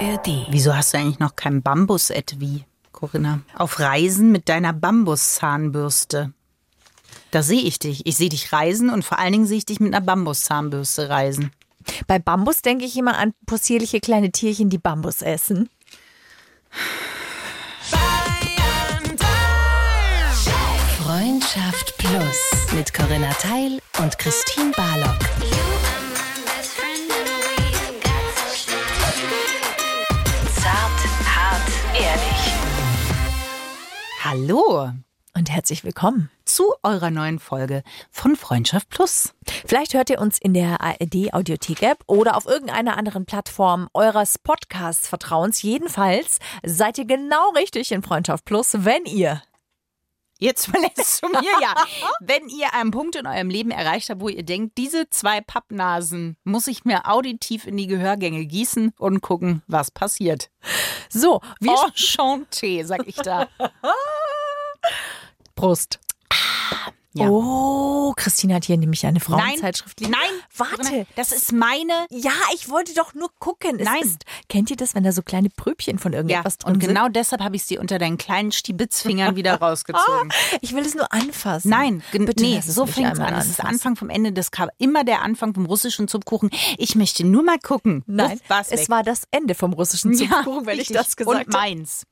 ARD. Wieso hast du eigentlich noch kein Bambus-Etui, Corinna? Auf Reisen mit deiner Bambuszahnbürste. Da sehe ich dich. Ich sehe dich reisen und vor allen Dingen sehe ich dich mit einer Bambuszahnbürste reisen. Bei Bambus denke ich immer an possierliche kleine Tierchen, die Bambus essen. Freundschaft Plus mit Corinna Teil und Christine Barlock. Hallo Und herzlich willkommen. zu eurer neuen Folge von Freundschaft Plus. Vielleicht hört ihr uns in der ARD Audiothek App oder auf irgendeiner anderen Plattform eures Podcasts Vertrauens. Jedenfalls seid ihr genau richtig in Freundschaft Plus, wenn ihr Jetzt verlässt du mir ja. Wenn ihr einen Punkt in eurem Leben erreicht habt, wo ihr denkt, diese zwei Pappnasen muss ich mir auditiv in die Gehörgänge gießen und gucken, was passiert. so, wir Enchanté, sag ich da. Prost. Ja. Oh, Christine hat hier nämlich eine Frauenzeitschrift liegen. Nein, Warte. Das ist meine. Ja, ich wollte doch nur gucken. Es Nein. Ist, kennt ihr das, wenn da so kleine Pröbchen von Ja, irgendetwas drin und genau deshalb habe ich sie unter deinen kleinen Stibitzfingern wieder rausgezogen. sind? Ich will es nur anfassen. Nein, Bitte nee, es so fängt es an. Das ist anfassen. Anfang vom Ende. Das kam immer der Anfang vom russischen Zupfkuchen. Ich möchte nur mal gucken. Nein, Uff, war's es weg. war das Ende vom russischen Zupfkuchen, wenn ich das gesagt Und habe. meins.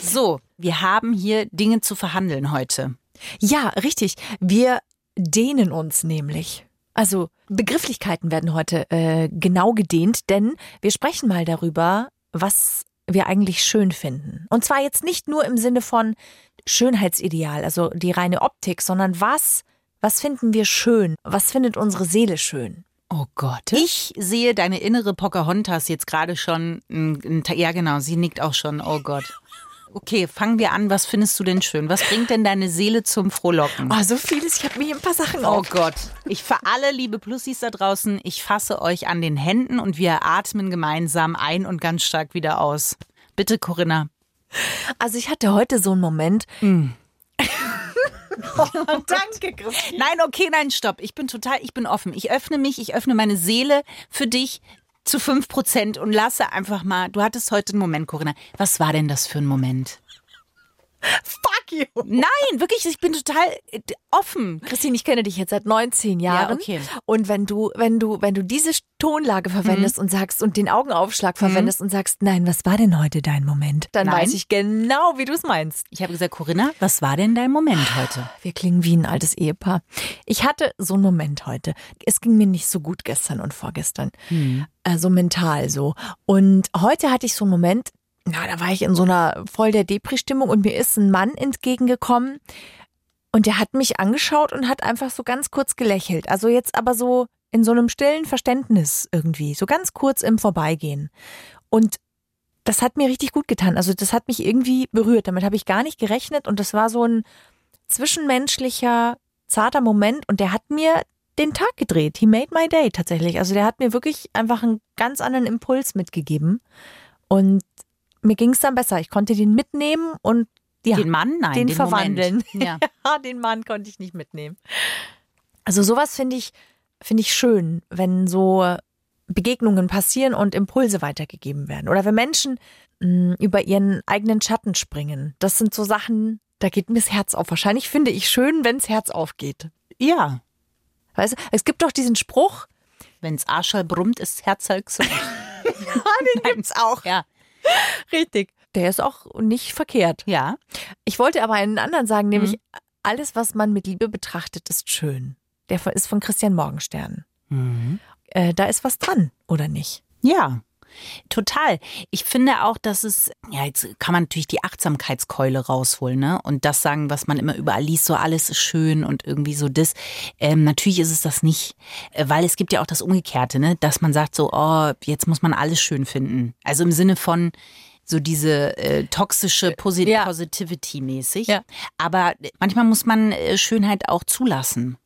So, wir haben hier Dinge zu verhandeln heute. Ja, richtig. Wir dehnen uns nämlich. Also Begrifflichkeiten werden heute äh, genau gedehnt, denn wir sprechen mal darüber, was wir eigentlich schön finden. Und zwar jetzt nicht nur im Sinne von Schönheitsideal, also die reine Optik, sondern was, was finden wir schön? Was findet unsere Seele schön? Oh Gott. Ich sehe deine innere Pocahontas jetzt gerade schon. Ja, genau, sie nickt auch schon. Oh Gott. Okay, fangen wir an. Was findest du denn schön? Was bringt denn deine Seele zum Frohlocken? Oh, so vieles. Ich habe mir hier ein paar Sachen Oh auf. Gott. Ich für alle liebe Plussis da draußen, ich fasse euch an den Händen und wir atmen gemeinsam ein und ganz stark wieder aus. Bitte, Corinna. Also ich hatte heute so einen Moment. Danke, Christine. Nein, okay, nein, stopp. Ich bin total, ich bin offen. Ich öffne mich, ich öffne meine Seele für dich zu 5 Prozent und lasse einfach mal, du hattest heute einen Moment, Corinna. Was war denn das für ein Moment? Fuck you. Nein, wirklich, ich bin total äh, offen. Christine, ich kenne dich jetzt seit 19 Jahren. okay. Mhm. Und wenn du, wenn du, wenn du diese Tonlage verwendest und sagst und den Augenaufschlag verwendest und sagst, nein, was war denn heute dein Moment? Dann Nein. weiß ich genau, wie du es meinst. Ich habe gesagt, Corinna, was war denn dein Moment heute? Wir klingen wie ein altes Ehepaar. Ich hatte so einen Moment heute. Es ging mir nicht so gut gestern und vorgestern. Also mental so. Und heute hatte ich so einen Moment, na, da war ich in so einer voll der Depri-Stimmung und mir ist ein Mann entgegengekommen und der hat mich angeschaut und hat einfach so ganz kurz gelächelt. Also jetzt aber so in so einem stillen Verständnis irgendwie, so ganz kurz im Vorbeigehen. Und das hat mir richtig gut getan. Also das hat mich irgendwie berührt. Damit habe ich gar nicht gerechnet und das war so ein zwischenmenschlicher, zarter Moment und der hat mir den Tag gedreht. He made my day tatsächlich. Also der hat mir wirklich einfach einen ganz anderen Impuls mitgegeben und mir ging es dann besser. Ich konnte den mitnehmen und ja, Den Mann? Nein, den, den verwandeln. Ja. Ja, den Mann konnte ich nicht mitnehmen. Also sowas finde ich, finde ich schön, wenn so Begegnungen passieren und Impulse weitergegeben werden. Oder wenn Menschen mh, über ihren eigenen Schatten springen. Das sind so Sachen, da geht mir das Herz auf. Wahrscheinlich finde ich schön, wenns Herz aufgeht. Weißt du, es gibt doch diesen Spruch, Wenn's Arschall brummt, ist Herzal gesund. den gibt's auch. Ja. Richtig. Der ist auch nicht verkehrt. Ja. Ich wollte aber einen anderen sagen, nämlich Mhm. alles, was man mit Liebe betrachtet, ist schön. Der ist von Christian Morgenstern. Mhm. Äh, da ist was dran, oder nicht? Ja. Total. Ich finde auch, dass es, ja, jetzt kann man natürlich die Achtsamkeitskeule rausholen, ne? Und das sagen, was man immer überall liest, so alles ist schön und irgendwie so das. Ähm, natürlich ist es das nicht, äh, weil es gibt ja auch das Umgekehrte, ne? Dass man sagt so, oh, jetzt muss man alles schön finden. Also im Sinne von, so diese äh, toxische Posi Ja. Positivity-mäßig. Ja. Aber manchmal muss man äh, Schönheit auch zulassen.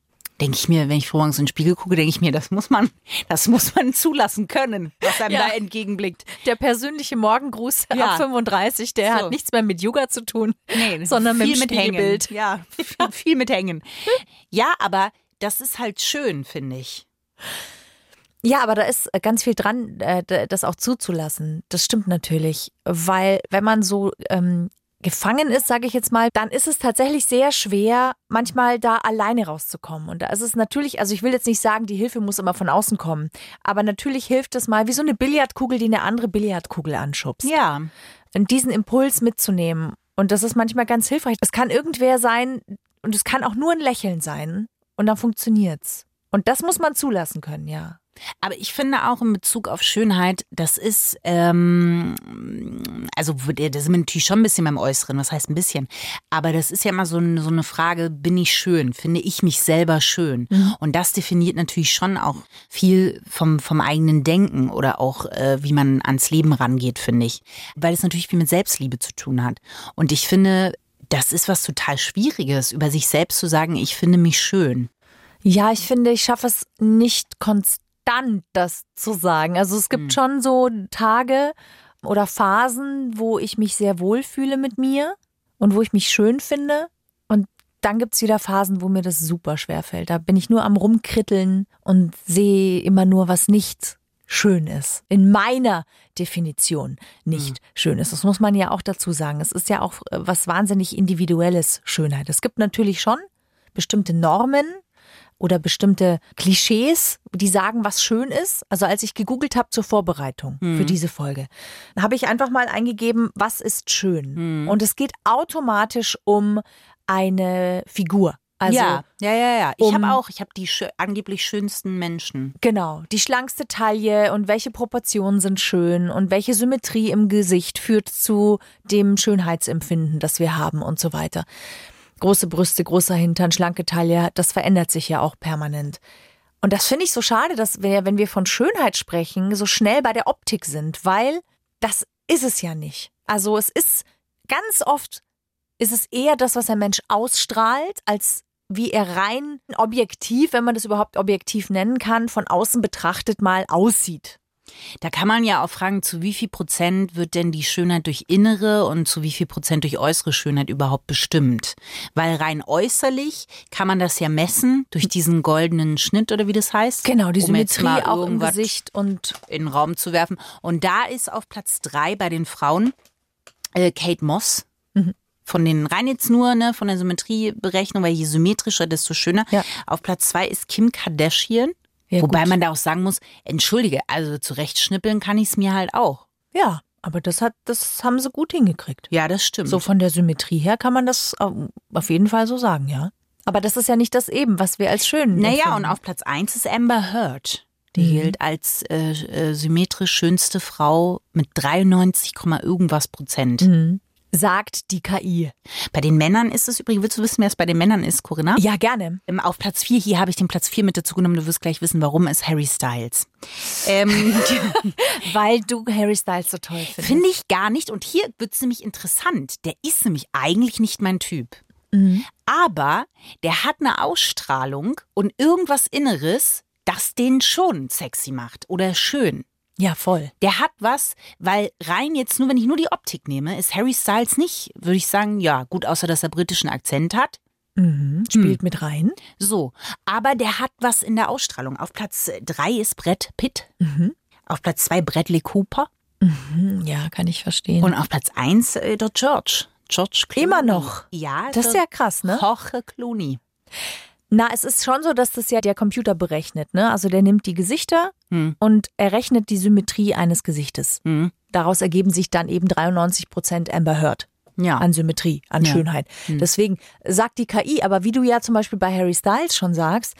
Denke ich mir, wenn ich morgens in den Spiegel gucke, denke ich mir, das muss man, das muss man zulassen können, was einem Ja. da entgegenblickt. Der persönliche Morgengruß Ja. ab 35, der So. hat nichts mehr mit Yoga zu tun, Nee, sondern mit viel dem mit Hängen. Spiegelbild. Ja, viel, viel mit Hängen. Ja, aber das ist halt schön, finde ich. Ja, aber da ist ganz viel dran, äh, das auch zuzulassen. Das stimmt natürlich, weil wenn man so ähm, gefangen ist, sage ich jetzt mal, dann ist es tatsächlich sehr schwer, manchmal da alleine rauszukommen. Und da ist es natürlich, also ich will jetzt nicht sagen, die Hilfe muss immer von außen kommen, aber natürlich hilft es mal, wie so eine Billardkugel, die eine andere Billardkugel anschubst. Ja. Und diesen Impuls mitzunehmen. Und das ist manchmal ganz hilfreich. Es kann irgendwer sein und es kann auch nur ein Lächeln sein und dann funktioniert's. Und das muss man zulassen können, ja. Aber ich finde auch in Bezug auf Schönheit, das ist, ähm, also das sind wir natürlich schon ein bisschen beim Äußeren, was heißt ein bisschen, aber das ist ja immer so, eine- so eine Frage, bin ich schön, finde ich mich selber schön? Und das definiert natürlich schon auch viel vom, vom eigenen Denken oder auch, äh, wie man ans Leben rangeht, finde ich. Weil es natürlich viel mit Selbstliebe zu tun hat. Und ich finde, das ist was total Schwieriges, über sich selbst zu sagen, ich finde mich schön. Ja, ich finde, ich schaffe es nicht konstant, das zu sagen. Also es gibt schon so Tage oder Phasen, wo ich mich sehr wohl fühle mit mir und wo ich mich schön finde. Und dann gibt's wieder Phasen, wo mir das super schwer fällt. Da bin ich nur am Rumkritteln und sehe immer nur, was nicht schön ist. In meiner Definition nicht schön ist. Das muss man ja auch dazu sagen. Es ist ja auch äh, was wahnsinnig individuelles Schönheit. Es gibt natürlich schon bestimmte Normen, oder bestimmte Klischees, die sagen, was schön ist. Also als ich gegoogelt habe zur Vorbereitung für diese Folge, habe ich einfach mal eingegeben, was ist schön. Und es geht automatisch um eine Figur. Also ja, ja, ja, ja. Ich um- habe auch, ich habe die schö- angeblich schönsten Menschen. Genau, die schlankste Taille und welche Proportionen sind schön und welche Symmetrie im Gesicht führt zu dem Schönheitsempfinden, das wir haben und so weiter. Große Brüste, großer Hintern, schlanke Taille, das verändert sich ja auch permanent. Und das finde ich so schade, dass wir, wenn wir von Schönheit sprechen, so schnell bei der Optik sind, weil das ist es ja nicht. Also es ist ganz oft ist es eher das, was ein Mensch ausstrahlt, als wie er rein objektiv, wenn man das überhaupt objektiv nennen kann, von außen betrachtet mal aussieht. Da kann man ja auch fragen, zu wie viel Prozent wird denn die Schönheit durch innere und zu wie viel Prozent durch äußere Schönheit überhaupt bestimmt? Weil rein äußerlich kann man das ja messen durch diesen goldenen Schnitt oder wie das heißt. Genau, die um Symmetrie auch im Gesicht und in den Raum zu werfen. Und da ist auf Platz drei bei den Frauen äh, Kate Moss. Mhm. Von den rein jetzt nur, ne, von der Symmetrieberechnung, weil je symmetrischer, desto schöner. Ja. Auf Platz zwei ist Kim Kardashian. Ja, Wobei gut. man da auch sagen muss, entschuldige, also zurechtschnippeln kann ich es mir halt auch. ja, aber das hat, das haben sie gut hingekriegt. Ja, das stimmt. So von der Symmetrie her kann man das ähm, auf jeden Fall so sagen, ja. Aber das ist ja nicht das eben, was wir als schön naja, empfinden. und auf Platz eins ist Amber Heard. Die Mhm. gilt als äh, äh, symmetrisch schönste Frau mit 93, Komma irgendwas Prozent. Mhm. Sagt die KI. Bei den Männern ist es übrigens, willst du wissen, wer es bei den Männern ist, Corinna? Ja, gerne. Ähm, Auf Platz 4, hier habe ich den Platz 4 mit dazu genommen, du wirst gleich wissen, warum, ist Harry Styles. Ähm, Weil du Harry Styles so toll findest. Finde ich gar nicht. Und hier wird es nämlich interessant. Der ist nämlich eigentlich nicht mein Typ. Mhm. Aber der hat eine Ausstrahlung und irgendwas Inneres, das den schon sexy macht oder schön. Ja, voll. Der hat was, weil rein jetzt nur, wenn ich nur die Optik nehme, ist Harry Styles nicht, würde ich sagen, ja, gut, außer dass er britischen Akzent hat. Mhm. Spielt mit rein. So, aber der hat was in der Ausstrahlung. Auf Platz drei ist Brett Pitt. Mhm. Auf Platz zwei Bradley Cooper. Hm, Ja, kann ich verstehen. Und auf Platz eins äh, der George. George Clooney. Immer noch? Ja. das ist ja krass, ne? Jorge Clooney. Na, es ist schon so, dass das ja der Computer berechnet, ne? Also der nimmt die Gesichter Hm. und errechnet die Symmetrie eines Gesichtes. Hm. Daraus ergeben sich dann eben 93 Prozent Amber Heard Ja. an Symmetrie, an Ja. Schönheit. Deswegen sagt die KI, aber wie du ja zum Beispiel bei Harry Styles schon sagst,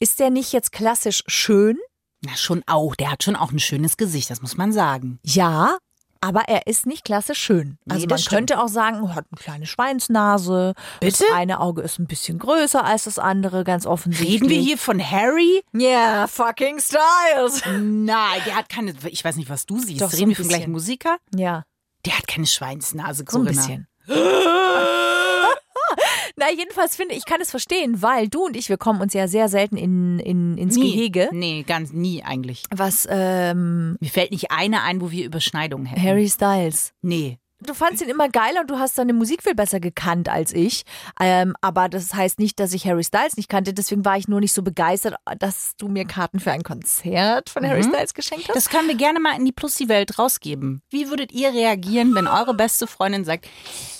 ist der nicht jetzt klassisch schön? Na, schon auch. Der hat schon auch ein schönes Gesicht, das muss man sagen. Ja, aber er ist nicht klassisch schön. Nee, Also das man stimmt. könnte auch sagen, er hat eine kleine Schweinsnase. Bitte? Das eine Auge ist ein bisschen größer als das andere, ganz offensichtlich. Reden wir hier von Harry? Yeah, fucking Styles. Nein, der hat keine. Ich weiß nicht, was du siehst. Doch, so Reden ein wir vom gleichen. Musiker? Ja, Der hat keine Schweinsnase, so ein Corinna. bisschen. Na, jedenfalls finde ich, ich kann es verstehen, weil du und ich, wir kommen uns ja sehr selten in, in, ins Nie. Gehege. Nee, ganz nie eigentlich. Was ähm, Mir fällt nicht eine ein, wo wir Überschneidungen hätten. Harry Styles. Nee. Du fandst ihn immer geiler und du hast seine Musik viel besser gekannt als ich. Ähm, aber das heißt nicht, dass ich Harry Styles nicht kannte. Deswegen war ich nur nicht so begeistert, dass du mir Karten für ein Konzert von Harry Styles geschenkt hast. Das können wir gerne mal in die Plus-die-Welt rausgeben. Wie würdet ihr reagieren, wenn eure beste Freundin sagt,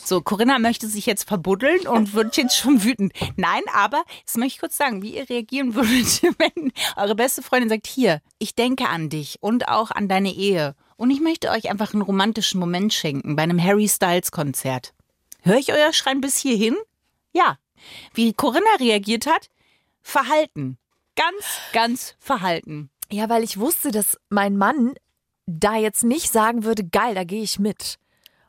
so, Corinna möchte sich jetzt verbuddeln und wird jetzt schon wütend. Nein, aber, das möchte ich kurz sagen, wie ihr reagieren würdet, wenn eure beste Freundin sagt, hier, ich denke an dich und auch an deine Ehe. Und ich möchte euch einfach einen romantischen Moment schenken bei einem Harry Styles Konzert. Höre ich euer Schreien bis hierhin? Ja. Wie Corinna reagiert hat? Verhalten. Ganz, ganz verhalten. Ja, weil ich wusste, dass mein Mann da jetzt nicht sagen würde, geil, da gehe ich mit.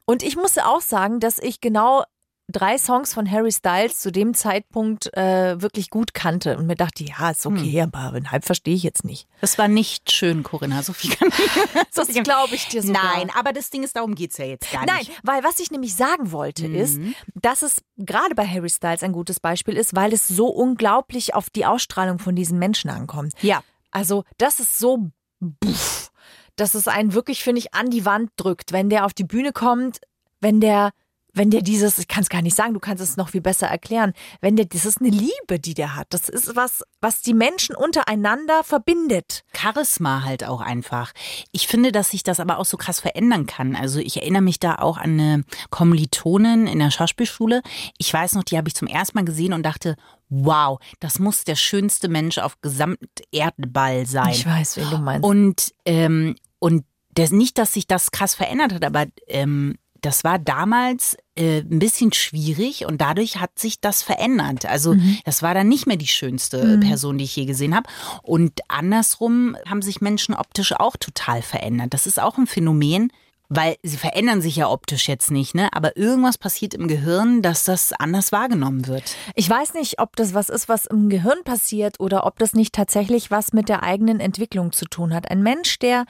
Und ich musste auch sagen, dass ich genau drei Songs von Harry Styles zu dem Zeitpunkt äh, wirklich gut kannte und mir dachte, ja, ist okay, Hm. aber halb verstehe ich jetzt nicht. Das war nicht schön, Corinna. So viel kann ich. Das glaube ich dir sogar. Nein, aber das Ding ist, darum geht's ja jetzt gar Nein, nicht. weil was ich nämlich sagen wollte ist, Mhm. dass es gerade bei Harry Styles ein gutes Beispiel ist, weil es so unglaublich auf die Ausstrahlung von diesen Menschen ankommt. Ja. Also, das ist so buff, dass es einen wirklich, finde ich, an die Wand drückt, wenn der auf die Bühne kommt, wenn der, wenn der dieses, ich kann es gar nicht sagen, du kannst es noch viel besser erklären, wenn der, das ist eine Liebe, die der hat. Das ist was, was die Menschen untereinander verbindet. Charisma halt auch einfach. Ich finde, dass sich das aber auch so krass verändern kann. Also ich erinnere mich da auch an eine Kommilitonin in der Schauspielschule. Ich weiß noch, die habe ich zum ersten Mal gesehen und dachte, wow, das muss der schönste Mensch auf Gesamterdball sein. Ich weiß, wen du meinst. Und, ähm, und das, nicht, dass sich das krass verändert hat, aber ähm, das war damals äh, ein bisschen schwierig und dadurch hat sich das verändert. Also das war dann nicht mehr die schönste Person, die ich je gesehen habe. Und andersrum haben sich Menschen optisch auch total verändert. Das ist auch ein Phänomen. Weil sie verändern sich ja optisch jetzt nicht, ne? Aber irgendwas passiert im Gehirn, dass das anders wahrgenommen wird. Ich weiß nicht, ob das was ist, was im Gehirn passiert oder ob das nicht tatsächlich was mit der eigenen Entwicklung zu tun hat. Ein Mensch, der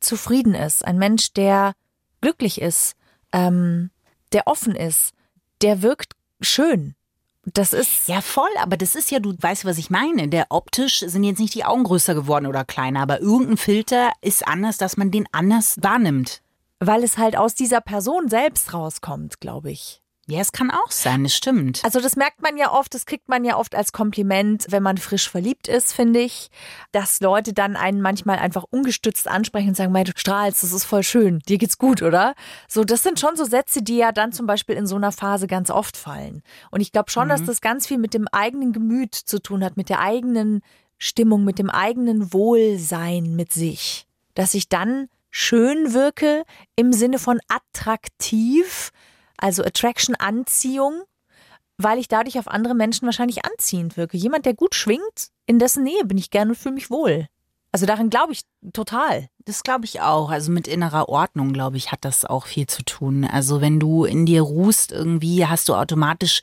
zufrieden ist, ein Mensch, der glücklich ist, ähm, der offen ist, der wirkt schön. Das ist Ja, voll, aber das ist ja, du weißt, was ich meine. Der optisch sind jetzt nicht die Augen größer geworden oder kleiner, aber irgendein Filter ist anders, dass man den anders wahrnimmt. weil es halt aus dieser Person selbst rauskommt, glaube ich. Ja, es kann auch sein, das stimmt. Also das merkt man ja oft, das kriegt man ja oft als Kompliment, wenn man frisch verliebt ist, finde ich, dass Leute dann einen manchmal einfach ungestützt ansprechen und sagen, "Mei, du strahlst, das ist voll schön, dir geht's gut, oder? So, das sind schon so Sätze, die ja dann zum Beispiel in so einer Phase ganz oft fallen. Und ich glaube schon, dass das ganz viel mit dem eigenen Gemüt zu tun hat, mit der eigenen Stimmung, mit dem eigenen Wohlsein mit sich. Dass ich dann schön wirke im Sinne von attraktiv, also Attraction, Anziehung, weil ich dadurch auf andere Menschen wahrscheinlich anziehend wirke. Jemand, der gut schwingt, in dessen Nähe bin ich gerne und fühle mich wohl. Also darin glaube ich total. Das glaube ich auch. Also mit innerer Ordnung, glaube ich, hat das auch viel zu tun. Also wenn du in dir ruhst, irgendwie hast du automatisch,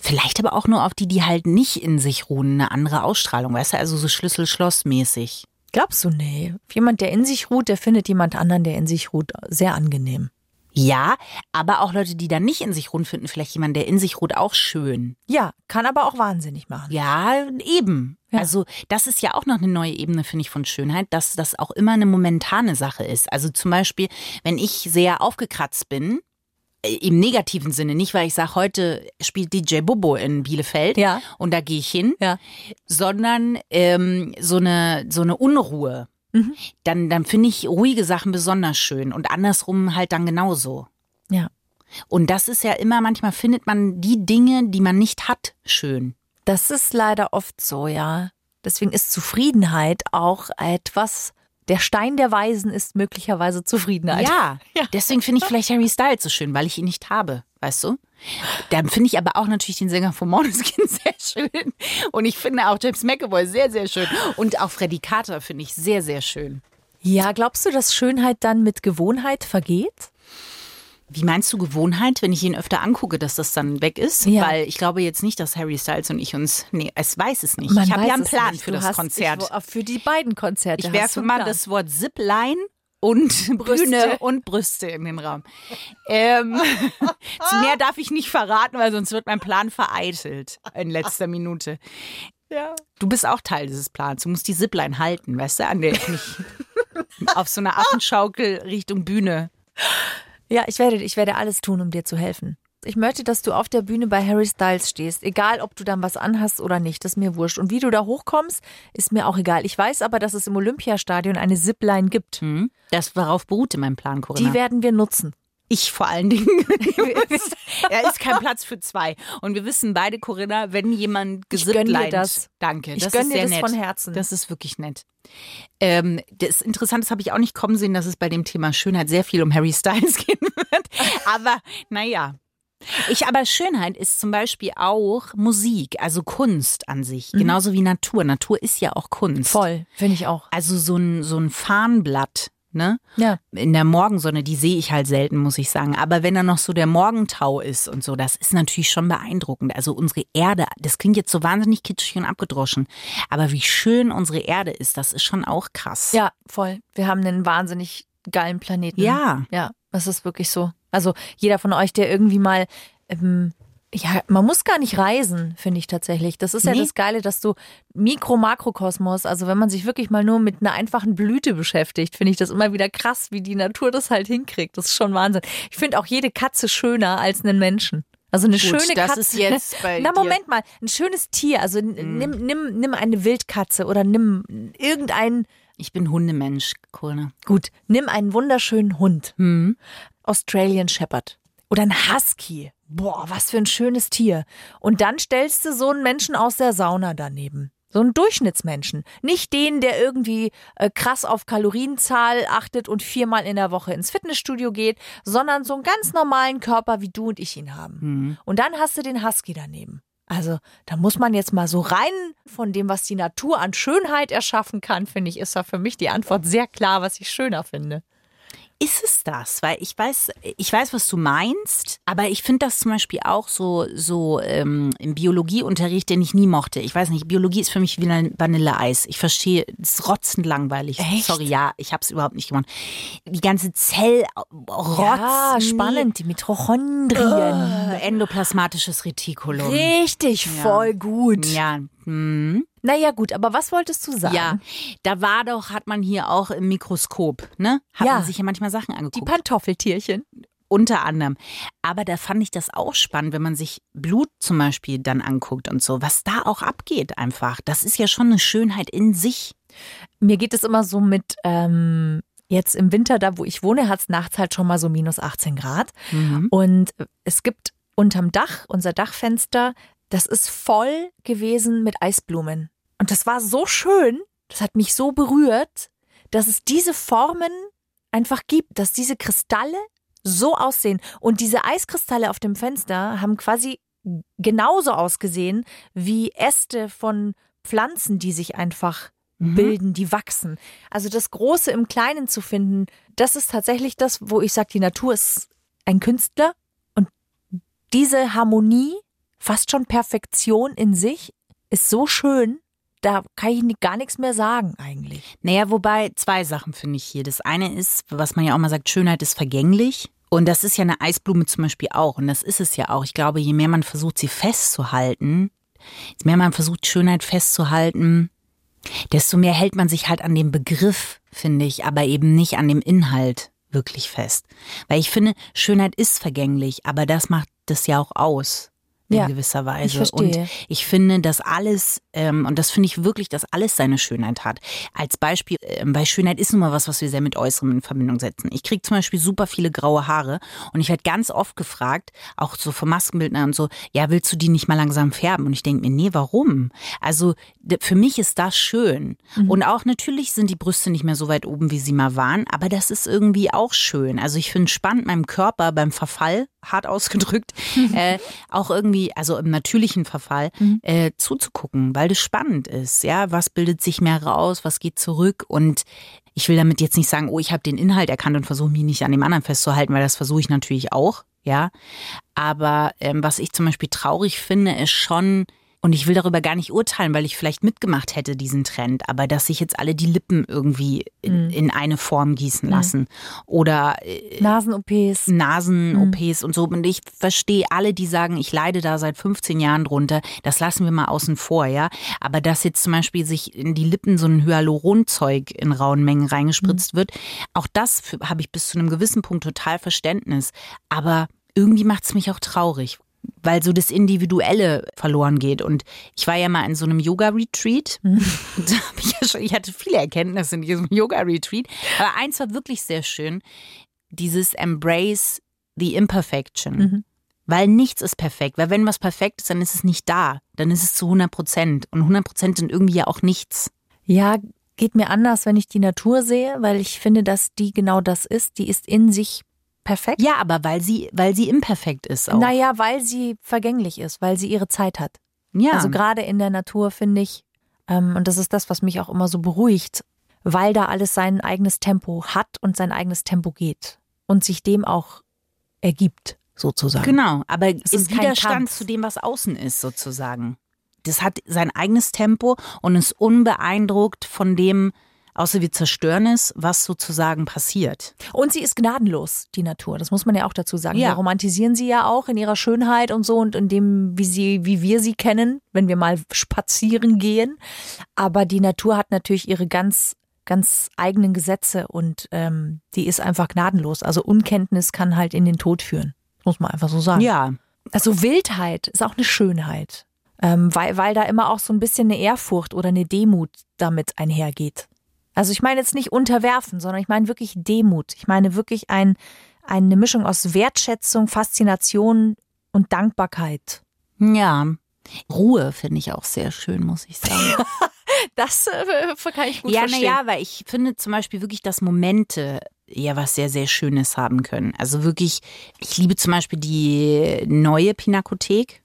vielleicht aber auch nur auf die, die halt nicht in sich ruhen, eine andere Ausstrahlung. Weißt du, also so Schlüssel-Schloss-mäßig. Glaubst du, nee. Jemand, der in sich ruht, der findet jemand anderen, der in sich ruht, sehr angenehm. Ja, aber auch Leute, die da nicht in sich ruhen, finden vielleicht jemanden, der in sich ruht, auch schön. Ja, kann aber auch wahnsinnig machen. Ja, eben. Ja. Also das ist ja auch noch eine neue Ebene, finde ich, von Schönheit, dass das auch immer eine momentane Sache ist. Also zum Beispiel, wenn ich sehr aufgekratzt bin, äh, im negativen Sinne, nicht weil ich sage, heute spielt DJ Bobo in Bielefeld Ja. und da gehe ich hin, Ja. sondern ähm, so eine so eine Unruhe. Mhm. Dann dann finde ich ruhige Sachen besonders schön und andersrum halt dann genauso. Ja. Und das ist ja immer, manchmal findet man die Dinge, die man nicht hat, schön. Das ist leider oft so, ja. Deswegen ist Zufriedenheit auch etwas, der Stein der Weisen ist möglicherweise Zufriedenheit. Ja, deswegen finde ich vielleicht Harry Styles so schön, weil ich ihn nicht habe, weißt du? Dann finde ich aber auch natürlich den Sänger von Måneskin sehr schön. Und ich finde auch James McAvoy sehr, sehr schön. Und auch Freddie Carter finde ich sehr, sehr schön. Ja, glaubst du, dass Schönheit dann mit Gewohnheit vergeht? Wie meinst du Gewohnheit, wenn ich ihn öfter angucke, dass das dann weg ist? Ja. Weil ich glaube jetzt nicht, dass Harry Styles und ich uns. Nee, es weiß es nicht. Man ich habe ja einen Plan für das hast- Konzert. Ich, für die beiden Konzerte. Ich werfe mal das Wort Zipline und Brüste. Bühne und Brüste in den Raum. Ähm, mehr darf ich nicht verraten, weil sonst wird mein Plan vereitelt in letzter Minute. Ja. Du bist auch Teil dieses Plans. Du musst die Zipline halten, weißt du, an der ich mich auf so einer Affenschaukel Richtung Bühne. Ja, ich werde, ich werde alles tun, um dir zu helfen. Ich möchte, dass du auf der Bühne bei Harry Styles stehst, egal ob du dann was anhast oder nicht, das ist mir wurscht. Und wie du da hochkommst, ist mir auch egal. Ich weiß aber, dass es im Olympiastadion eine Zipline gibt. Hm? Das darauf beruht in meinem Plan, Corinna. Die werden wir nutzen. Ich vor allen Dingen. er ist kein Platz für zwei. Und wir wissen beide, Corinna, wenn jemand gesippt das. Danke. Ich das gönn ist dir das nett. von Herzen. Das ist wirklich nett. Ähm, das Interessante das habe ich auch nicht kommen sehen, dass es bei dem Thema Schönheit sehr viel um Harry Styles gehen wird. Aber naja. Ich, aber Schönheit ist zum Beispiel auch Musik, also Kunst an sich, genauso wie Natur. Natur ist ja auch Kunst. Voll, finde ich auch. Also so ein, so ein Farnblatt, ne? Ja. in der Morgensonne, die sehe ich halt selten, muss ich sagen. Aber wenn da noch so der Morgentau ist und so, das ist natürlich schon beeindruckend. Also unsere Erde, das klingt jetzt so wahnsinnig kitschig und abgedroschen. Aber wie schön unsere Erde ist, das ist schon auch krass. Ja, voll. Wir haben einen wahnsinnig geilen Planeten. Ja. Ja, das ist wirklich so. Also jeder von euch, der irgendwie mal, ähm, ja, man muss gar nicht reisen, finde ich tatsächlich. Das ist ja Nee. das Geile, dass du Mikro-Makrokosmos, also wenn man sich wirklich mal nur mit einer einfachen Blüte beschäftigt, finde ich das immer wieder krass, wie die Natur das halt hinkriegt. Das ist schon Wahnsinn. Ich finde auch jede Katze schöner als einen Menschen. Also eine Gut, schöne das Katze. ist jetzt bei Na dir- Moment mal, ein schönes Tier. Also n- nimm, nimm, nimm eine Wildkatze oder nimm irgendein Ich bin Hundemensch, Kurne. Gut, nimm einen wunderschönen Hund. Hm. Australian Shepherd. Oder ein Husky. Boah, was für ein schönes Tier. Und dann stellst du so einen Menschen aus der Sauna daneben. So einen Durchschnittsmenschen. Nicht den, der irgendwie äh, krass auf Kalorienzahl achtet und viermal in der Woche ins Fitnessstudio geht, sondern so einen ganz normalen Körper, wie du und ich ihn haben. Und dann hast du den Husky daneben. Also, da muss man jetzt mal so rein von dem, was die Natur an Schönheit erschaffen kann, finde ich, ist da für mich die Antwort sehr klar, was ich schöner finde. Ist es das? Weil ich weiß, ich weiß, was du meinst, aber ich finde das zum Beispiel auch so, so ähm, im Biologieunterricht, den ich nie mochte. Ich weiß nicht, Biologie ist für mich wie ein Vanilleeis. Ich verstehe, es ist rotzend langweilig. Echt? Sorry, ja, ich habe es überhaupt nicht gemacht. Die ganze Zell Ja, Rotz, spannend, die Mitochondrien. Äh, endoplasmatisches Retikulum. Richtig, voll gut. Ja, hm. Naja, gut, aber was wolltest du sagen? ja, da war doch, hat man hier auch im Mikroskop, ne? Hat Ja. man sich ja manchmal Sachen Die angeguckt. Pantoffeltierchen. Unter anderem. Aber da fand ich das auch spannend, wenn man sich Blut zum Beispiel dann anguckt und so, was da auch abgeht einfach. Das ist ja schon eine Schönheit in sich. Mir geht es immer so mit, ähm, jetzt im Winter, da wo ich wohne, hat es nachts halt schon mal so minus 18 Grad. Und es gibt unterm Dach, unser Dachfenster, das ist voll gewesen mit Eisblumen. Und das war so schön, das hat mich so berührt, dass es diese Formen einfach gibt, dass diese Kristalle so aussehen. Und diese Eiskristalle auf dem Fenster haben quasi genauso ausgesehen wie Äste von Pflanzen, die sich einfach bilden, die wachsen. Also das Große im Kleinen zu finden, das ist tatsächlich das, wo ich sage, die Natur ist ein Künstler und diese Harmonie, fast schon Perfektion in sich, ist so schön, da kann ich gar nichts mehr sagen eigentlich. Naja, wobei zwei Sachen finde ich hier. Das eine ist, was man ja auch mal sagt, Schönheit ist vergänglich. Und das ist ja eine Eisblume zum Beispiel auch. Und das ist es ja auch. Ich glaube, je mehr man versucht, sie festzuhalten, je mehr man versucht, Schönheit festzuhalten, desto mehr hält man sich halt an dem Begriff, finde ich, aber eben nicht an dem Inhalt wirklich fest. Weil ich finde, Schönheit ist vergänglich, aber das macht das ja auch aus. In Ja, gewisser Weise. ich verstehe. Und ich finde, dass alles, ähm, und das finde ich wirklich, dass alles seine Schönheit hat. Als Beispiel, ähm, weil Schönheit ist nun mal was, was wir sehr mit Äußerem in Verbindung setzen. Ich kriege zum Beispiel super viele graue Haare und ich werde ganz oft gefragt, auch so vom Maskenbildner und so, ja, willst du die nicht mal langsam färben? Und ich denke mir, nee, warum? Also für mich ist das schön. Und auch natürlich sind die Brüste nicht mehr so weit oben, wie sie mal waren, aber das ist irgendwie auch schön. Also ich finde spannend, meinem Körper beim Verfall, hart ausgedrückt, äh, auch irgendwie, also im natürlichen Verfall, äh, zuzugucken, weil das spannend ist. Ja, was bildet sich mehr raus, was geht zurück und ich will damit jetzt nicht sagen, oh, ich habe den Inhalt erkannt und versuche mich nicht an dem anderen festzuhalten, weil das versuche ich natürlich auch, ja. Aber ähm, was ich zum Beispiel traurig finde, ist schon Und ich will darüber gar nicht urteilen, weil ich vielleicht mitgemacht hätte, diesen Trend. Aber dass sich jetzt alle die Lippen irgendwie in, Mhm. in eine Form gießen lassen. Oder äh, Nasen-OPs. Nasen-OPs und so. Und ich verstehe alle, die sagen, ich leide da seit 15 Jahren drunter. Das lassen wir mal außen vor, ja. Aber dass jetzt zum Beispiel sich in die Lippen so ein Hyaluronzeug in rauen Mengen reingespritzt wird, auch das habe ich bis zu einem gewissen Punkt total Verständnis. Aber irgendwie macht es mich auch traurig. Weil so das Individuelle verloren geht. Und ich war ja mal in so einem Yoga-Retreat. Hab ich, ja schon, ich hatte viele Erkenntnisse in diesem Yoga-Retreat. Aber eins war wirklich sehr schön dieses Embrace the Imperfection. Mhm. Weil nichts ist perfekt. Weil wenn was perfekt ist, dann ist es nicht da. Dann ist es zu 100 Prozent. Und 100 Prozent sind irgendwie ja auch nichts. Ja, geht mir anders, wenn ich die Natur sehe, weil ich finde, dass die genau das ist. Die ist in sich perfekt. Ja, aber weil sie, weil sie imperfekt ist auch. Naja, weil sie vergänglich ist, weil sie ihre Zeit hat. ja. Also gerade in der Natur finde ich, ähm, und das ist das, was mich auch immer so beruhigt, weil da alles sein eigenes Tempo hat und sein eigenes Tempo geht und sich dem auch ergibt, sozusagen. Genau, aber im ist kein Widerstand zu dem, was außen ist, sozusagen. Das hat sein eigenes Tempo und ist unbeeindruckt von dem, außer wir zerstören es, was sozusagen passiert. Und sie ist gnadenlos, die Natur. Das muss man ja auch dazu sagen. Ja. Wir romantisieren sie ja auch in ihrer Schönheit und so und in dem, wie sie, wie wir sie kennen, wenn wir mal spazieren gehen. Aber die Natur hat natürlich ihre ganz, ganz eigenen Gesetze und ähm, die ist einfach gnadenlos. Also Unkenntnis kann halt in den Tod führen. Muss man einfach so sagen. Ja, Also Wildheit ist auch eine Schönheit. Ähm, weil, weil da immer auch so ein bisschen eine Ehrfurcht oder eine Demut damit einhergeht. Also ich meine jetzt nicht unterwerfen, sondern ich meine wirklich Demut. Ich meine wirklich ein, eine Mischung aus Wertschätzung, Faszination und Dankbarkeit. ja. Ruhe finde ich auch sehr schön, muss ich sagen. Das äh, kann ich gut ja, verstehen. naja, weil ich finde zum Beispiel wirklich, dass Momente ja was sehr, sehr Schönes haben können. Also wirklich, ich liebe zum Beispiel die neue Pinakothek.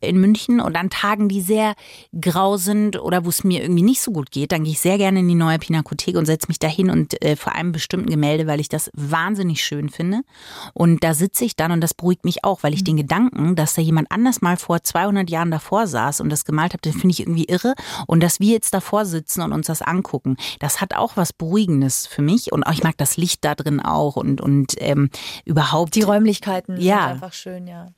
In München und an Tagen, die sehr grau sind oder wo es mir irgendwie nicht so gut geht, dann gehe ich sehr gerne in die neue Pinakothek und setze mich dahin und äh, vor einem bestimmten Gemälde, weil ich das wahnsinnig schön finde. Und da sitze ich dann und das beruhigt mich auch, weil ich den Gedanken, dass da jemand anders mal vor 200 Jahren davor saß und das gemalt hat, den finde ich irgendwie irre. Und dass wir jetzt davor sitzen und uns das angucken, das hat auch was Beruhigendes für mich. Und auch, ich mag das Licht da drin auch und, und ähm, überhaupt. Die Räumlichkeiten Ja. sind einfach schön, ja.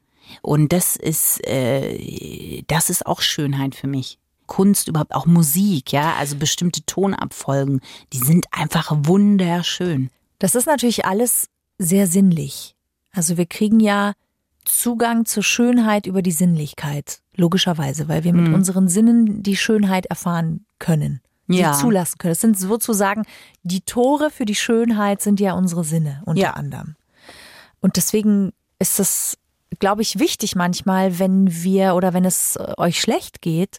Und das ist, äh, das ist auch Schönheit für mich. Kunst, überhaupt auch Musik, ja, also bestimmte Tonabfolgen, die sind einfach wunderschön. Das ist natürlich alles sehr sinnlich. Also wir kriegen ja Zugang zur Schönheit über die Sinnlichkeit, logischerweise, weil wir mit Mhm. unseren Sinnen die Schönheit erfahren können, sie Ja. zulassen können. Das sind sozusagen die Tore für die Schönheit sind ja unsere Sinne unter Ja. anderem. Und deswegen ist es, glaube ich, wichtig manchmal, wenn wir oder wenn es äh, euch schlecht geht,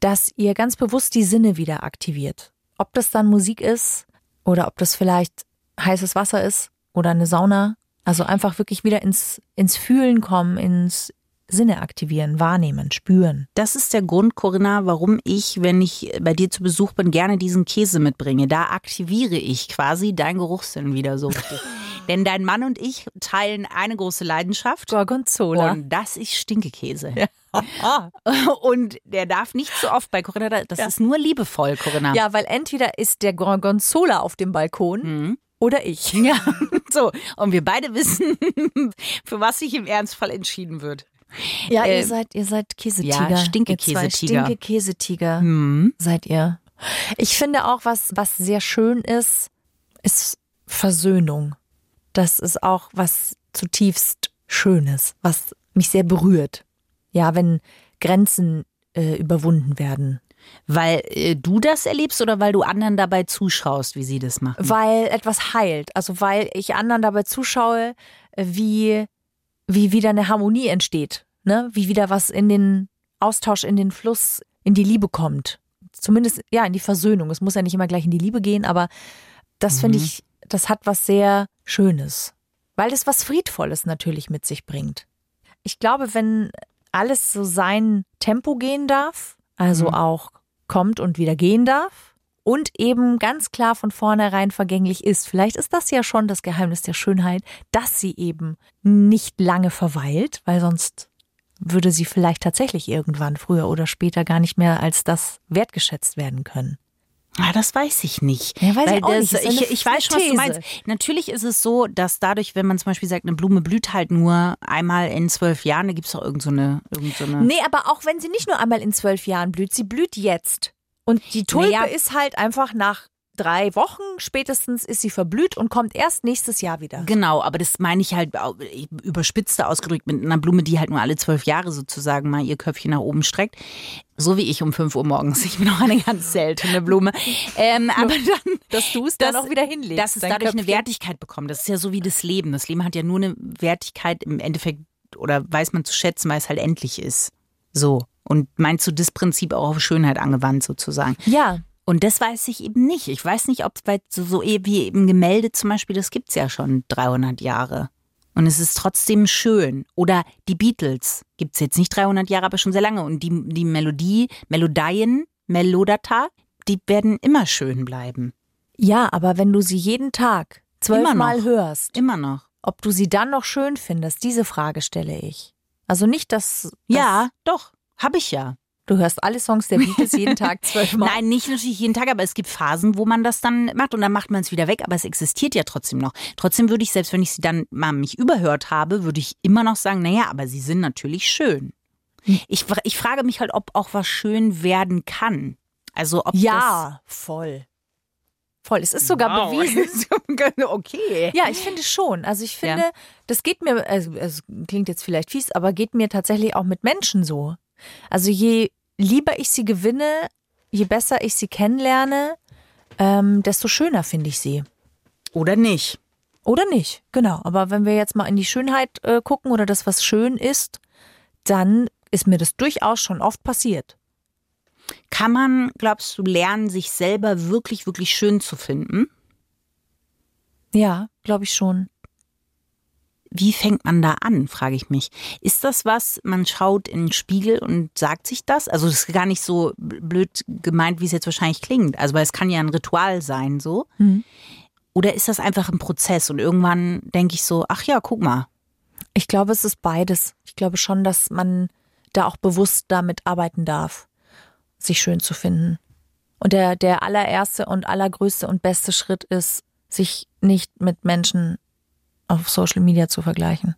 dass ihr ganz bewusst die Sinne wieder aktiviert. Ob das dann Musik ist oder ob das vielleicht heißes Wasser ist oder eine Sauna. Also einfach wirklich wieder ins, ins Fühlen kommen, ins Sinne aktivieren, wahrnehmen, spüren. Das ist der Grund, Corinna, warum ich, wenn ich bei dir zu Besuch bin, gerne diesen Käse mitbringe. Da aktiviere ich quasi dein Geruchssinn wieder so. Denn dein Mann und ich teilen eine große Leidenschaft. Gorgonzola. Und das ist Stinkekäse. Und der darf nicht so oft bei Corinna, das ist nur liebevoll, Corinna. Ja, weil entweder ist der Gorgonzola auf dem Balkon Mhm. oder ich. Ja, so. Und wir beide wissen, für was sich im Ernstfall entschieden wird. Ja, Äh, ihr seid, ihr seid Käsetiger. ja, Stinkekäsetiger. Stinkekäsetiger Hm. seid ihr. Ich finde auch, was, was sehr schön ist, ist Versöhnung. Das ist auch was zutiefst Schönes, was mich sehr berührt. Ja, wenn Grenzen äh, überwunden werden. Weil äh, du das erlebst oder weil du anderen dabei zuschaust, wie sie das machen? Weil etwas heilt. Also weil ich anderen dabei zuschaue, äh, wie, wie wieder eine Harmonie entsteht. Ne? Wie wieder was in den Austausch, in den Fluss, in die Liebe kommt. Zumindest, ja, in die Versöhnung. Es muss ja nicht immer gleich in die Liebe gehen, aber das finde ich, das hat was sehr Schönes. Weil es was Friedvolles natürlich mit sich bringt. Ich glaube, wenn alles so sein Tempo gehen darf, also auch kommt und wieder gehen darf und eben ganz klar von vornherein vergänglich ist, vielleicht ist das ja schon das Geheimnis der Schönheit, dass sie eben nicht lange verweilt, weil sonst würde sie vielleicht tatsächlich irgendwann früher oder später gar nicht mehr als das wertgeschätzt werden können. Ah, das weiß ich nicht. Ja, weiß ich das, nicht. Ich, ich weiß schon, was du meinst. Natürlich ist es so, dass dadurch, wenn man zum Beispiel sagt, eine Blume blüht halt nur einmal in zwölf Jahren, da gibt es doch irgend so irgend so eine. Nee, aber auch wenn sie nicht nur einmal in zwölf Jahren blüht, sie blüht jetzt. Und die Tulpe Naja. ist halt einfach nach drei Wochen spätestens ist sie verblüht und kommt erst nächstes Jahr wieder. Genau, aber das meine ich halt überspitzter ausgedrückt mit einer Blume, die halt nur alle zwölf Jahre sozusagen mal ihr Köpfchen nach oben streckt. So wie ich um 5 Uhr morgens. Ich bin auch eine ganz seltene Blume. Ähm, aber dann, Dass du es dann auch wieder hinlegst. dass es dadurch eine Köpfchen. Wertigkeit bekommt. Das ist ja so wie das Leben. Das Leben hat ja nur eine Wertigkeit im Endeffekt oder weiß man zu schätzen, weil es halt endlich ist. So. Und meinst du das Prinzip auch auf Schönheit angewandt sozusagen? Ja, Und das weiß ich eben nicht. Ich weiß nicht, ob weil so, so eh wie eben Gemälde zum Beispiel, das gibt's ja schon 300 Jahre. Und es ist trotzdem schön. Oder die Beatles gibt's jetzt nicht 300 Jahre, aber schon sehr lange. Und die, die Melodie, Melodien, Melodata, die werden immer schön bleiben. ja, aber wenn du sie jeden Tag zwölfmal hörst, Immer noch. ob du sie dann noch schön findest, diese Frage stelle ich. Also nicht, dass, Ja, doch. Hab ich ja. Du hörst alle Songs der Beatles jeden Tag zwölfmal. Nein, nicht natürlich jeden Tag, aber es gibt Phasen, wo man das dann macht und dann macht man es wieder weg, aber es existiert ja trotzdem noch. Trotzdem würde ich, selbst wenn ich sie dann mal mich überhört habe, würde ich immer noch sagen, naja, aber sie sind natürlich schön. Ich, fra- ich frage mich halt, ob auch was schön werden kann. Also ob Ja, voll. Voll. Es ist sogar das, bewiesen. okay. Ja, ich finde schon. Also ich Ja. finde, das geht mir, also es klingt jetzt vielleicht fies, aber geht mir tatsächlich auch mit Menschen so. Also je lieber ich sie gewinne, je besser ich sie kennenlerne, ähm, desto schöner finde ich sie. Oder nicht. Oder nicht, genau. Aber wenn wir jetzt mal in die Schönheit äh, gucken oder das, was schön ist, dann ist mir das durchaus schon oft passiert. Kann man, glaubst du, lernen, sich selber wirklich, wirklich schön zu finden? Ja, glaube ich schon. Wie fängt man da an, frage ich mich. Ist das was, man schaut in den Spiegel und sagt sich das? Also das ist gar nicht so blöd gemeint, wie es jetzt wahrscheinlich klingt. Also weil es kann ja ein Ritual sein, so. Oder ist das einfach ein Prozess und irgendwann denke ich so, ach ja, guck mal. Ich glaube, es ist beides. Ich glaube schon, dass man da auch bewusst damit arbeiten darf, sich schön zu finden. Und der, der allererste und allergrößte und beste Schritt ist, sich nicht mit Menschen auf Social Media zu vergleichen.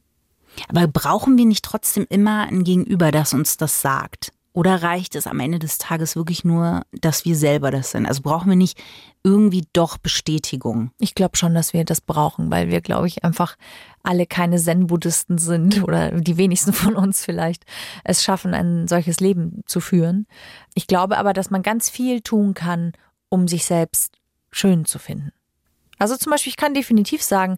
Aber brauchen wir nicht trotzdem immer ein Gegenüber, das uns das sagt? Oder reicht es am Ende des Tages wirklich nur, dass wir selber das sind? Also brauchen wir nicht irgendwie doch Bestätigung? Ich glaube schon, dass wir das brauchen, weil wir, glaube ich, einfach alle keine Zen-Buddhisten sind oder die wenigsten von uns vielleicht es schaffen, ein solches Leben zu führen. Ich glaube aber, dass man ganz viel tun kann, um sich selbst schön zu finden. Also zum Beispiel, ich kann definitiv sagen,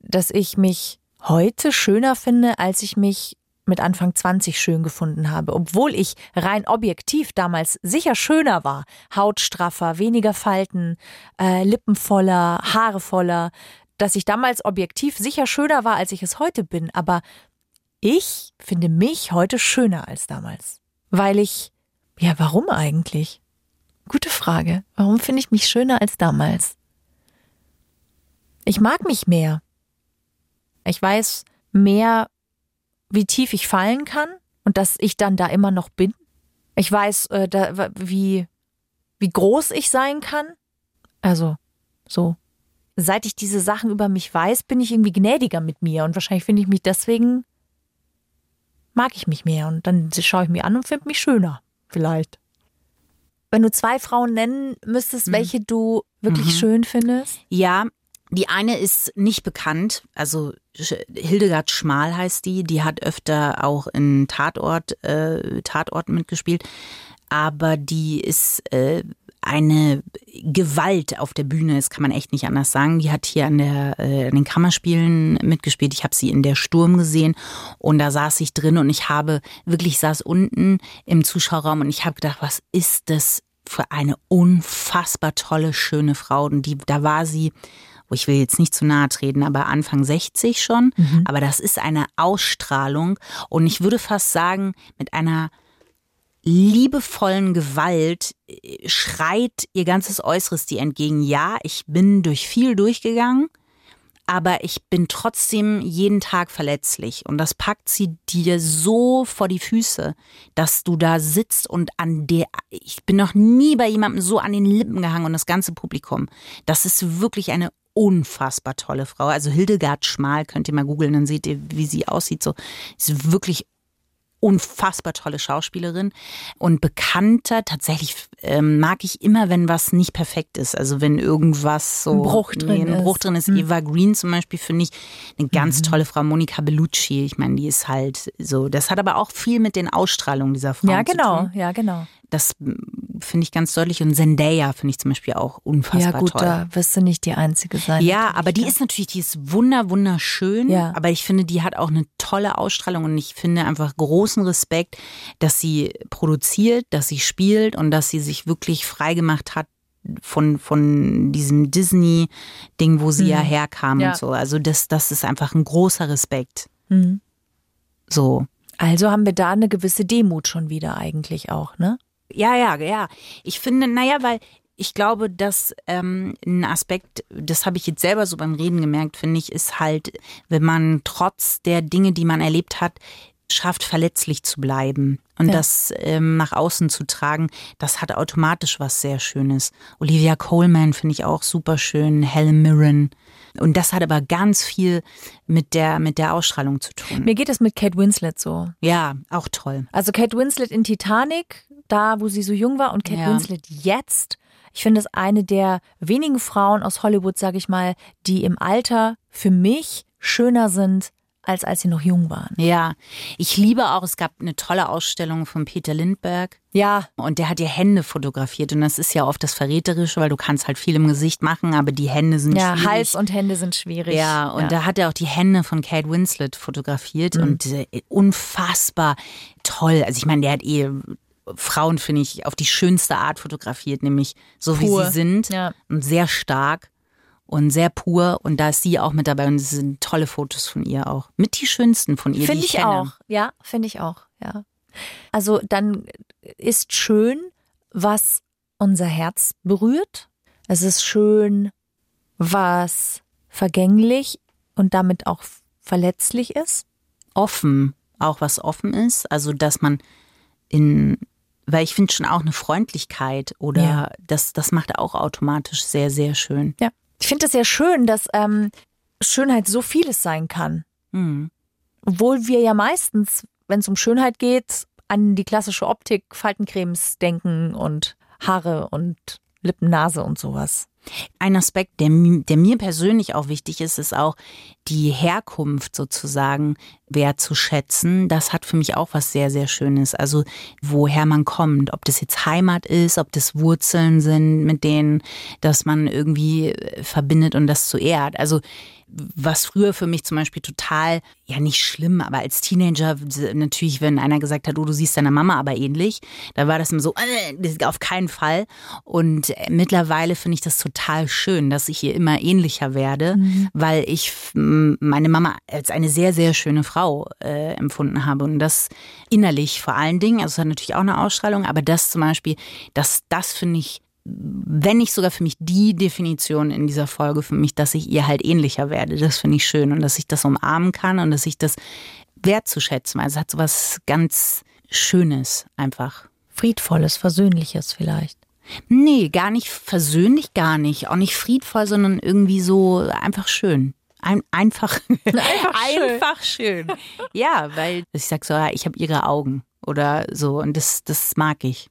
dass ich mich heute schöner finde, als ich mich mit Anfang 20 schön gefunden habe, obwohl ich rein objektiv damals sicher schöner war. Hautstraffer, weniger Falten, äh, Lippen voller, Haare voller, dass ich damals objektiv sicher schöner war, als ich es heute bin. Aber ich finde mich heute schöner als damals. Weil ich, ja, warum eigentlich? Gute Frage. Warum finde ich mich schöner als damals? Ich mag mich mehr. Ich weiß mehr, wie tief ich fallen kann und dass ich dann da immer noch bin. Ich weiß, äh, da, wie, wie groß ich sein kann. Also, so. Seit ich diese Sachen über mich weiß, bin ich irgendwie gnädiger mit mir und wahrscheinlich finde ich mich deswegen, mag ich mich mehr und dann schaue ich mir an und finde mich schöner. Vielleicht. Wenn du zwei Frauen nennen müsstest, welche du wirklich schön findest? Ja, die eine ist nicht bekannt, also Hildegard Schmal heißt die, die hat öfter auch in Tatort, äh, Tatorten mitgespielt, aber die ist äh, eine Gewalt auf der Bühne, das kann man echt nicht anders sagen. Die hat hier an, der, äh, an den Kammerspielen mitgespielt. Ich habe sie in der Sturm gesehen und da saß ich drin und ich habe wirklich saß unten im Zuschauerraum und ich habe gedacht, was ist das für eine unfassbar tolle, schöne Frau. Und die, da war sie, oh, ich will jetzt nicht zu nahe treten, aber Anfang 60 schon. Aber das ist eine Ausstrahlung und ich würde fast sagen, mit einer liebevollen Gewalt äh, schreit ihr ganzes Äußeres dir entgegen. Ja, ich bin durch viel durchgegangen, aber ich bin trotzdem jeden Tag verletzlich. Und das packt sie dir so vor die Füße, dass du da sitzt und an der, ich bin noch nie bei jemandem so an den Lippen gehangen und das ganze Publikum. Das ist wirklich eine unfassbar tolle Frau. Also Hildegard Schmal könnt ihr mal googeln, dann seht ihr, wie sie aussieht. So, ist wirklich unfassbar tolle Schauspielerin und bekannter. Tatsächlich ähm, mag ich immer, wenn was nicht perfekt ist. Also wenn irgendwas so ein Bruch drin, nee, ein Bruch drin ist. Hm. Eva Green zum Beispiel finde ich eine ganz Mhm. tolle Frau. Monika Bellucci, ich meine, die ist halt so. Das hat aber auch viel mit den Ausstrahlungen dieser Frau Ja, zu genau, tun. ja, genau. Das mm, finde ich ganz deutlich. Und Zendaya finde ich zum Beispiel auch unfassbar Ja, gut, toll. da wirst du nicht die Einzige sein. Ja, aber die ja. ist natürlich, die ist wunder, wunderschön. Ja. Aber ich finde, die hat auch eine tolle Ausstrahlung und ich finde einfach großen Respekt, dass sie produziert, dass sie spielt und dass sie sich wirklich freigemacht hat von, von diesem Disney-Ding, wo sie ja herkam Ja. und so. Also das, das ist einfach ein großer Respekt. Mhm. So. Also haben wir da eine gewisse Demut schon wieder eigentlich auch, ne? Ja, ja, ja. Ich finde, naja, weil ich glaube, dass ähm, ein Aspekt, das habe ich jetzt selber so beim Reden gemerkt, finde ich, ist halt, wenn man trotz der Dinge, die man erlebt hat, schafft, verletzlich zu bleiben und Ja. das ähm, nach außen zu tragen, das hat automatisch was sehr Schönes. Olivia Coleman finde ich auch super schön, Helen Mirren. Und das hat aber ganz viel mit der, mit der Ausstrahlung zu tun. Mir geht es mit Kate Winslet so. Ja, auch toll. Also Kate Winslet in Titanic, da wo sie so jung war, und Kate Ja. Winslet jetzt. Ich finde es eine der wenigen Frauen aus Hollywood, sage ich mal, die im Alter für mich schöner sind, als als sie noch jung waren. Ja, ich liebe auch, es gab eine tolle Ausstellung von Peter Lindbergh. Ja, Und der hat ihr Hände fotografiert und das ist ja oft das Verräterische, weil du kannst halt viel im Gesicht machen, aber die Hände sind ja, schwierig. Hals und Hände sind schwierig. ja, und da hat er auch die Hände von Kate Winslet fotografiert Mhm. und äh, unfassbar toll. Also ich meine, der hat eh Frauen, finde ich, auf die schönste Art fotografiert, nämlich so Pur. wie sie sind Ja. und sehr stark und sehr pur. Und da ist sie auch mit dabei und es sind tolle Fotos von ihr auch. Mit die schönsten von ihr, Finde ich ich auch. Ja, finde ich auch. Ja. Also dann ist schön, was unser Herz berührt. Es ist schön, was vergänglich und damit auch verletzlich ist. offen, auch was offen ist. Also, dass man in, weil ich finde schon auch eine Freundlichkeit oder Ja. das, das macht auch automatisch sehr, sehr schön. Ja. Ich finde es sehr schön, dass ähm, Schönheit so vieles sein kann. Hm. Obwohl wir ja meistens, wenn es um Schönheit geht, an die klassische Optik, Faltencremes denken und Haare und Lippen, Nase und sowas. Ein Aspekt, der, der mir persönlich auch wichtig ist, ist auch die Herkunft sozusagen wertzuschätzen. Das hat für mich auch was sehr, sehr Schönes. Also woher man kommt, ob das jetzt Heimat ist, ob das Wurzeln sind, mit denen, dass man irgendwie äh, verbindet und das zu ehrt. Also was früher für mich zum Beispiel total, ja nicht schlimm, aber als Teenager natürlich, wenn einer gesagt hat, oh, du siehst deiner Mama aber ähnlich, da war das immer so, äh, auf keinen Fall. Und äh, mittlerweile finde ich das total schön, dass ich ihr immer ähnlicher werde, weil ich meine Mama als eine sehr, sehr schöne Frau äh, empfunden habe. Und das innerlich vor allen Dingen, also es hat natürlich auch eine Ausstrahlung, aber das zum Beispiel, das, das finde ich wenn nicht sogar für mich die Definition in dieser Folge für mich, dass ich ihr halt ähnlicher werde. Das finde ich schön und dass ich das umarmen kann und dass ich das wertzuschätzen. Also es hat so was ganz Schönes einfach. Friedvolles, Versöhnliches vielleicht. Nee, gar nicht versöhnlich, gar nicht. Auch nicht friedvoll, sondern irgendwie so einfach schön. Ein, einfach, schön. einfach schön. Ja, weil ich sag so, ja, ich habe ihre Augen oder so und das, das mag ich.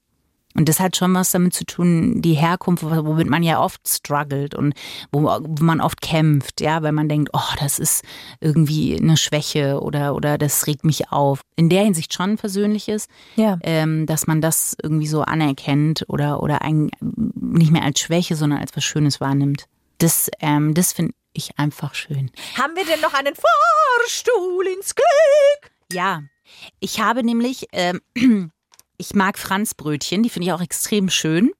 Und das hat schon was damit zu tun, die Herkunft, womit man ja oft struggelt und wo, wo man oft kämpft, ja, weil man denkt, oh, das ist irgendwie eine Schwäche oder, oder das regt mich auf. In der Hinsicht schon Versöhnliches, Ja. ähm, dass man das irgendwie so anerkennt oder, oder ein, nicht mehr als Schwäche, sondern als was Schönes wahrnimmt. Das, ähm, das finde ich einfach schön. Haben wir denn noch einen Fahrstuhl ins Glück? Ja, ich habe nämlich, ähm, ich mag Franzbrötchen, die finde ich auch extrem schön.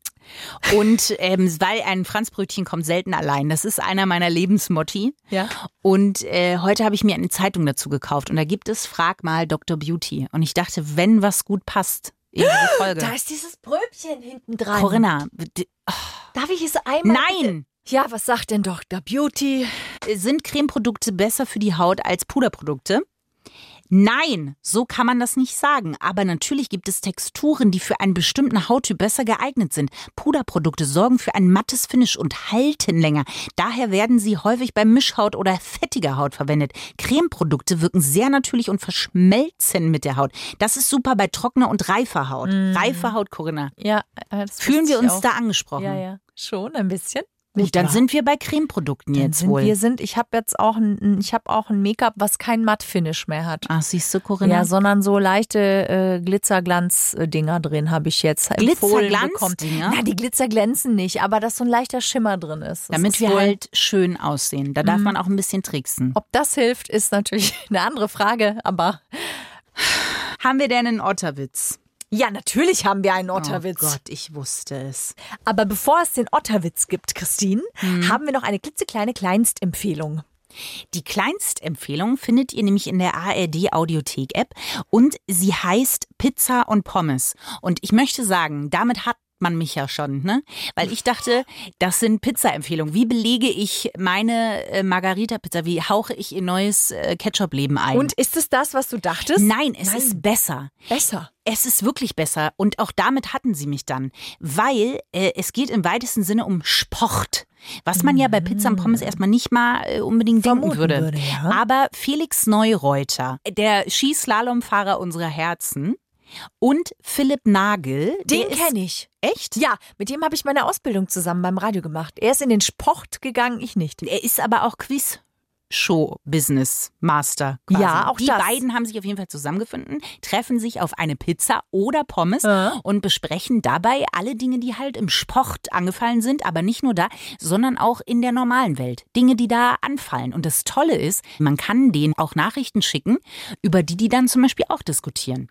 Und ähm, weil ein Franzbrötchen kommt selten allein. Das ist einer meiner Lebensmotti. Ja. Und äh, heute habe ich mir eine Zeitung dazu gekauft. Und da gibt es Frag mal Dr. Beauty. Und ich dachte, wenn was gut passt in diese Folge. Da ist dieses Brötchen hinten dran. Corinna, d- Darf ich es einmal? nein! Ja, was sagt denn Dr. Beauty? sind Cremeprodukte besser für die Haut als Puderprodukte? Nein, so kann man das nicht sagen. Aber natürlich gibt es Texturen, die für einen bestimmten Hauttyp besser geeignet sind. Puderprodukte sorgen für ein mattes Finish und halten länger. Daher werden sie häufig bei Mischhaut oder fettiger Haut verwendet. Cremeprodukte wirken sehr natürlich und verschmelzen mit der Haut. Das ist super bei trockener und reifer Haut. Mhm. Reife Haut, Corinna. Ja, äh, das Fühlen wir uns auch. da angesprochen? Ja, ja. Schon ein bisschen. Gut, dann wahr? sind wir bei Cremeprodukten Dann jetzt sind wohl. Wir sind, ich habe jetzt auch ein, ich habe auch ein Make-up, was kein Matt-Finish mehr hat. Ach, siehst du, Corinna? Ja, sondern so leichte äh, Glitzerglanz-Dinger drin habe ich jetzt. Glitzerglanz-Dinger? Na, die Glitzer glänzen nicht, aber dass so ein leichter Schimmer drin ist. Das Damit ist wir wohl- Mhm. halt schön aussehen. Da darf man auch ein bisschen tricksen. Ob das hilft, ist natürlich eine andere Frage, aber Haben wir denn einen Otterwitz? Ja, natürlich haben wir einen Otterwitz. Oh Gott, ich wusste es. Aber bevor es den Otterwitz gibt, Christine, Mhm. haben wir noch eine klitzekleine Kleinstempfehlung. Die Kleinstempfehlung findet ihr nämlich in der ARD Audiothek App und sie heißt Pizza und Pommes. Und ich möchte sagen, damit hat man mich ja schon, ne? Weil ich dachte, das sind Pizza-Empfehlungen. Wie belege ich meine äh, Margarita-Pizza? Wie hauche ich ihr neues äh, Ketchup-Leben ein? Und ist es das, was du dachtest? Nein, es ist besser. Besser. Es ist wirklich besser und auch damit hatten sie mich dann, weil äh, es geht im weitesten Sinne um Sport. Was man ja bei Pizza und Pommes erstmal nicht mal äh, unbedingt denken Vermuten würde. würde, ja. Aber Felix Neureuter, der Skislalomfahrer unserer Herzen und Philipp Nagel, Den kenne ich. Echt? Ja, mit dem habe ich meine Ausbildung zusammen beim Radio gemacht. Er ist in den Sport gegangen, ich nicht. Er ist aber auch Quiz. Show-Business Master. Quasi. Ja, auch Die das. beiden haben sich auf jeden Fall zusammengefunden, treffen sich auf eine Pizza oder Pommes Ja. und besprechen dabei alle Dinge, die halt im Sport angefallen sind, aber nicht nur da, sondern auch in der normalen Welt. Dinge, die da anfallen. Und das Tolle ist, man kann denen auch Nachrichten schicken, über die die dann zum Beispiel auch diskutieren.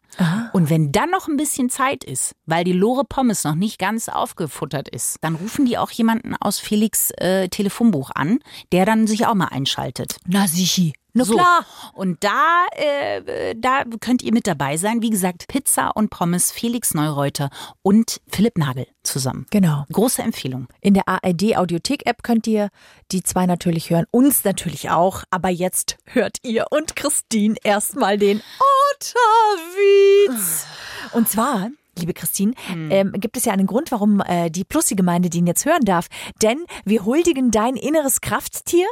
Und wenn dann noch ein bisschen Zeit ist, weil die Lore Pommes noch nicht ganz aufgefuttert ist, dann rufen die auch jemanden aus Felix äh, Telefonbuch an, der dann sich auch mal einschaltet. Na sichi. Na So. klar. Und da, äh, da könnt ihr mit dabei sein. Wie gesagt, Pizza und Pommes, Felix Neureuter und Philipp Nagel zusammen. Genau. Große Empfehlung. In der ARD Audiothek App könnt ihr die zwei natürlich hören, uns natürlich auch, aber jetzt hört ihr und Christine erstmal den Otterwitz. Und zwar Liebe Christine, ähm, gibt es ja einen Grund, warum äh, die Plussi-Gemeinde den jetzt hören darf. Denn wir huldigen dein inneres Krafttier.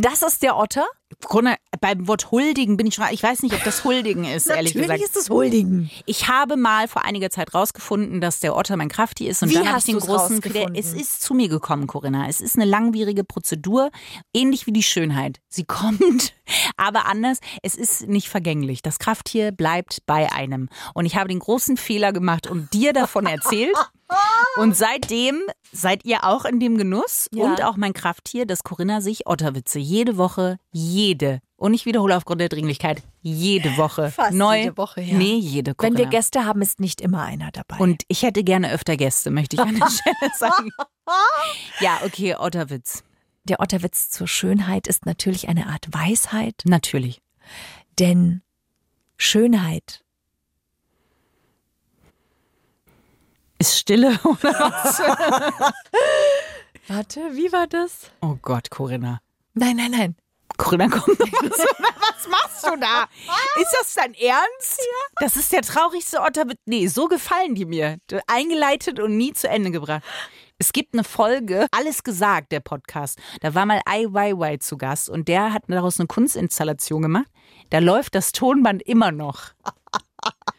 Das ist der Otter. Grunde, beim Wort huldigen bin ich schon, ich weiß nicht, ob das huldigen ist, ehrlich Natürlich gesagt. ist es huldigen. Ich habe mal vor einiger Zeit rausgefunden, dass der Otter mein Krafti ist und Wie dann habe ich hast den großen rausgefunden? Es ist zu mir gekommen, Corinna. Es ist eine langwierige Prozedur, ähnlich wie die Schönheit. Sie kommt, aber anders. Es ist nicht vergänglich. Das Krafttier bleibt bei einem. Und ich habe den großen Fehler gemacht und dir davon erzählt. Und seitdem seid ihr auch in dem Genuss Ja. und auch mein Krafttier, dass Corinna sich Otterwitze jede Woche, jede, und ich wiederhole aufgrund der Dringlichkeit, jede Woche Fast neu. jede Woche, ja. Nee, jede Wenn Corinna. wir Gäste haben, ist nicht immer einer dabei. Und ich hätte gerne öfter Gäste, möchte ich an der Stelle sagen. Ja, okay, Otterwitz. der Otterwitz zur Schönheit ist natürlich eine Art Weisheit, Natürlich. denn Schönheit Ist Stille oder was? Warte, wie war das? Oh Gott, Corinna. Nein, nein, nein. Corinna, komm. Was machst du da? Ist das dein Ernst? Das ist der traurigste Otterwitz. Nee, so gefallen die mir. Eingeleitet und nie zu Ende gebracht. Es gibt eine Folge, Alles gesagt, der Podcast. Da war mal IYY zu Gast und der hat daraus eine Kunstinstallation gemacht. Da läuft das Tonband immer noch.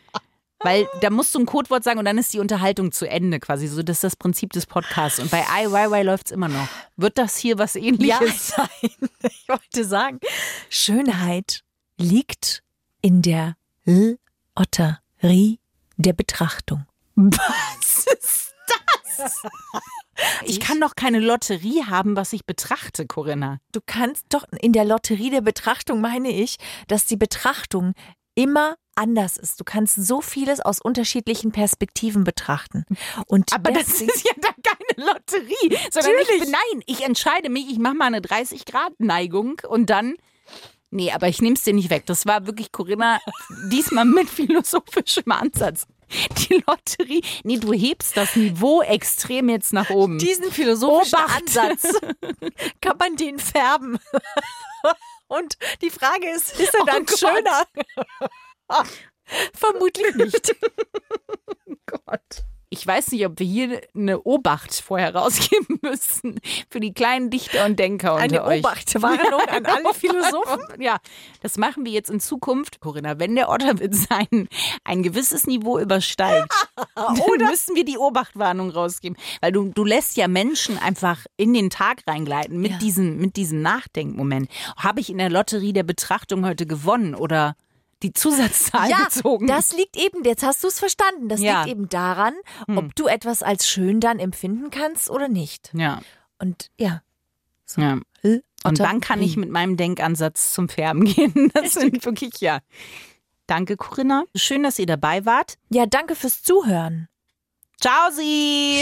Weil da musst du ein Codewort sagen und dann ist die Unterhaltung zu Ende quasi. So, das ist das Prinzip des Podcasts. Und bei IYY läuft es immer noch. Wird das hier was ähnliches? Ja, nein. Ich wollte sagen, Schönheit liegt in der Lotterie der Betrachtung. Was ist das? Ich kann doch keine Lotterie haben, was ich betrachte, Corinna. Du kannst doch in der Lotterie der Betrachtung meine ich, dass die Betrachtung immer anders ist. Du kannst so vieles aus unterschiedlichen Perspektiven betrachten. Und Aber das ist ja dann keine Lotterie, sondern ich nein, ich entscheide mich, ich mache mal eine 30-Grad-Neigung und dann. Nee, aber ich nehme es dir nicht weg. Das war wirklich, Corinna, diesmal mit philosophischem Ansatz. Die Lotterie. Nee, du hebst das Niveau extrem jetzt nach oben. Diesen philosophischen Obacht. Ansatz kann man den färben. Und die Frage ist, ist er Oh dann Gott. schöner? Vermutlich nicht. Gott. Ich weiß nicht, ob wir hier eine Obacht vorher rausgeben müssen für die kleinen Dichter und Denker unter Eine euch. Obachtwarnung an alle Philosophen. Ja, das machen wir jetzt in Zukunft, Corinna. Wenn der Otterwitz ein, ein gewisses Niveau übersteigt, dann müssen wir die Obachtwarnung rausgeben. Weil du, du lässt ja Menschen einfach in den Tag reingleiten mit, Ja. diesem, mit diesem Nachdenkmoment. Habe ich in der Lotterie der Betrachtung heute gewonnen oder die Zusatzzahl Ja, gezogen? das liegt eben, jetzt hast du es verstanden, das Ja. liegt eben daran, ob du etwas als schön dann empfinden kannst oder nicht. ja, Und ja. ja. L- Und dann kann ich mit meinem Denkansatz zum Färben gehen. Das sind wirklich, ja. Danke, Corinna. Schön, dass ihr dabei wart. Ja, danke fürs Zuhören. Ciao, Sie!